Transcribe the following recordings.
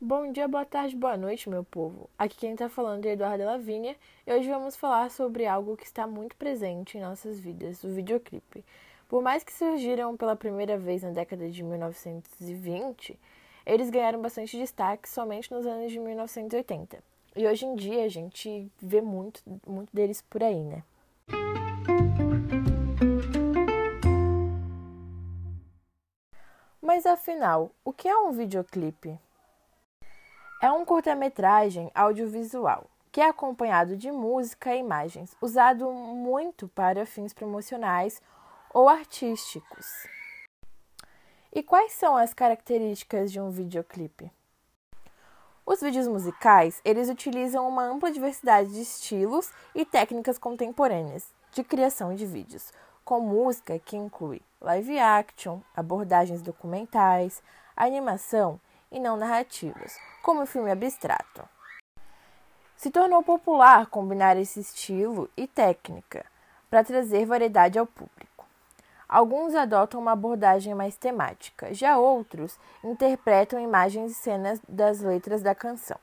Bom dia, boa tarde, boa noite, meu povo. Aqui quem está falando é Eduardo Lavinha e hoje vamos falar sobre algo que está muito presente em nossas vidas, o videoclipe. Por mais que surgiram pela primeira vez na década de 1920, eles ganharam bastante destaque somente nos anos de 1980. E hoje em dia a gente vê muito, muito deles por aí, né? Mas afinal, o que é um videoclipe? É um curta-metragem audiovisual que é acompanhado de música e imagens, usado muito para fins promocionais ou artísticos. E quais são as características de um videoclipe? Os vídeos musicais, eles utilizam uma ampla diversidade de estilos e técnicas contemporâneas de criação de vídeos, com música que inclui live action, abordagens documentais, animação e não narrativas, como o filme abstrato. Se tornou popular combinar esse estilo e técnica para trazer variedade ao público. Alguns adotam uma abordagem mais temática, já outros interpretam imagens e cenas das letras da canção.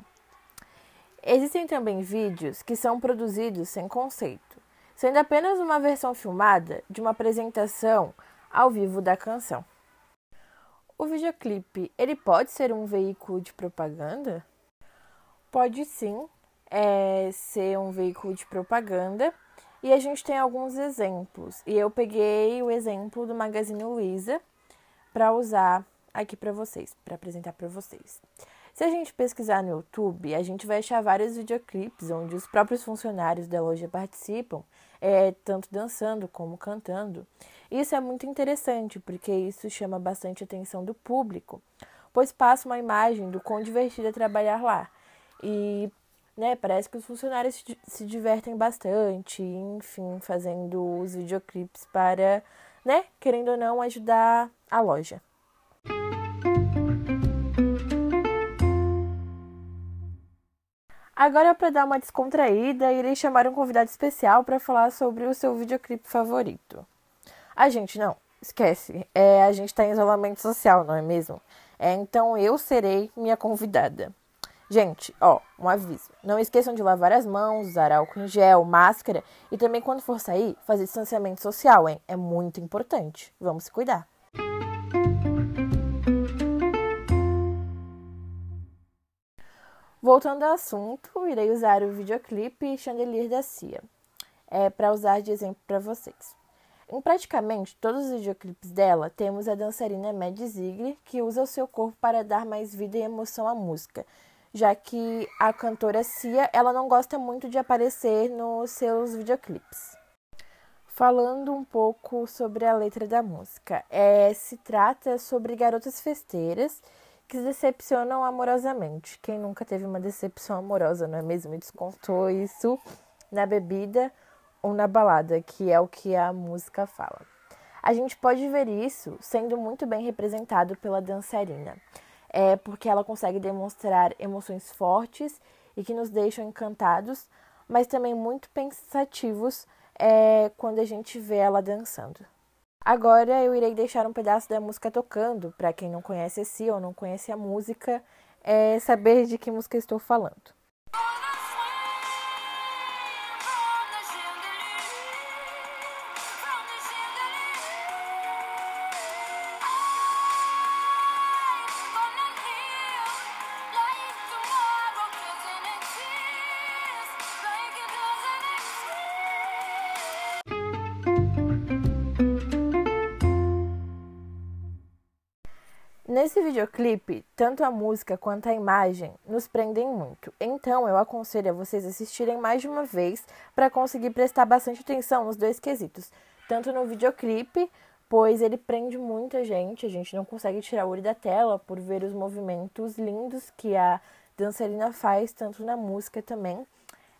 Existem também vídeos que são produzidos sem conceito, sendo apenas uma versão filmada de uma apresentação ao vivo da canção. O videoclipe, ele pode ser um veículo de propaganda? Pode sim é, ser um veículo de propaganda e a gente tem alguns exemplos. E eu peguei o exemplo do Magazine Luiza para usar aqui para vocês, para apresentar para vocês. Se a gente pesquisar no YouTube, a gente vai achar vários videoclipes onde os próprios funcionários da loja participam, é, tanto dançando como cantando. Isso é muito interessante, porque isso chama bastante atenção do público, pois passa uma imagem do quão divertido é trabalhar lá. E né, parece que os funcionários se divertem bastante, enfim, fazendo os videoclipes para, né, querendo ou não, ajudar a loja. Agora, para dar uma descontraída, irei chamar um convidado especial para falar sobre o seu videoclipe favorito. A gente não, esquece. É, a gente está em isolamento social, não é mesmo? É, então eu serei minha convidada. Gente, ó, um aviso. Não esqueçam de lavar as mãos, usar álcool em gel, máscara e também quando for sair, fazer distanciamento social, hein? É muito importante. Vamos se cuidar. Voltando ao assunto, irei usar o videoclipe Chandelier da Cia é, para usar de exemplo para vocês. Em praticamente todos os videoclipes dela, temos a dançarina Mad Ziegler, que usa o seu corpo para dar mais vida e emoção à música, já que a cantora Cia ela não gosta muito de aparecer nos seus videoclipes. Falando um pouco sobre a letra da música, é, se trata sobre garotas festeiras que decepcionam amorosamente. Quem nunca teve uma decepção amorosa, não é mesmo? E descontou isso na bebida ou na balada, que é o que a música fala. A gente pode ver isso sendo muito bem representado pela dançarina, é porque ela consegue demonstrar emoções fortes e que nos deixam encantados, mas também muito pensativos é, quando a gente vê ela dançando. Agora eu irei deixar um pedaço da música tocando, para quem não conhece esse ou não conhece a música, é saber de que música estou falando. Nesse videoclipe, tanto a música quanto a imagem nos prendem muito. Então, eu aconselho a vocês assistirem mais de uma vez para conseguir prestar bastante atenção nos dois quesitos, tanto no videoclipe, pois ele prende muita gente, a gente não consegue tirar o olho da tela por ver os movimentos lindos que a dançarina faz, tanto na música também.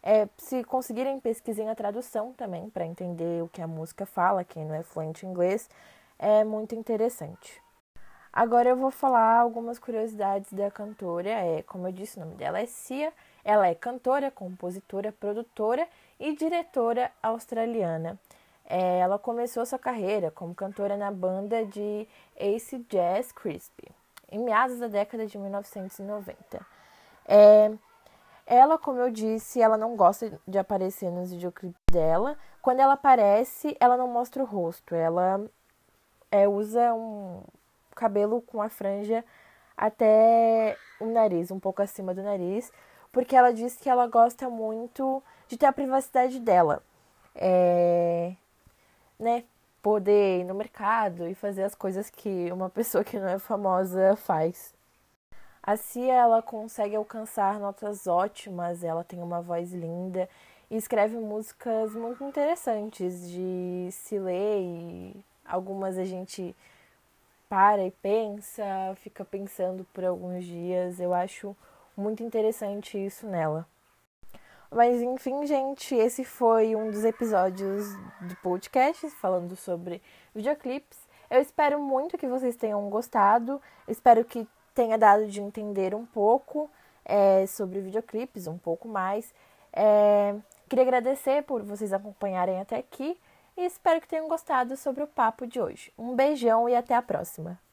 É, se conseguirem, pesquisem a tradução também para entender o que a música fala, quem não é fluente em inglês, é muito interessante. Agora eu vou falar algumas curiosidades da cantora. É, como eu disse, o nome dela é Cia. Ela é cantora, compositora, produtora e diretora australiana. É, ela começou sua carreira como cantora na banda de Ace Jazz Crispy. em meados da década de 1990. É, ela, como eu disse, ela não gosta de aparecer nos videoclipes dela. Quando ela aparece, ela não mostra o rosto. Ela é, usa um cabelo com a franja até o nariz, um pouco acima do nariz, porque ela diz que ela gosta muito de ter a privacidade dela. É, né, poder ir no mercado e fazer as coisas que uma pessoa que não é famosa faz. A Cia, ela consegue alcançar notas ótimas, ela tem uma voz linda e escreve músicas muito interessantes de se ler e algumas a gente para e pensa, fica pensando por alguns dias. Eu acho muito interessante isso nela. Mas enfim, gente, esse foi um dos episódios do podcast falando sobre videoclipes. Eu espero muito que vocês tenham gostado. Espero que tenha dado de entender um pouco é, sobre videoclipes, um pouco mais. É, queria agradecer por vocês acompanharem até aqui e espero que tenham gostado sobre o papo de hoje. Um beijão e até a próxima!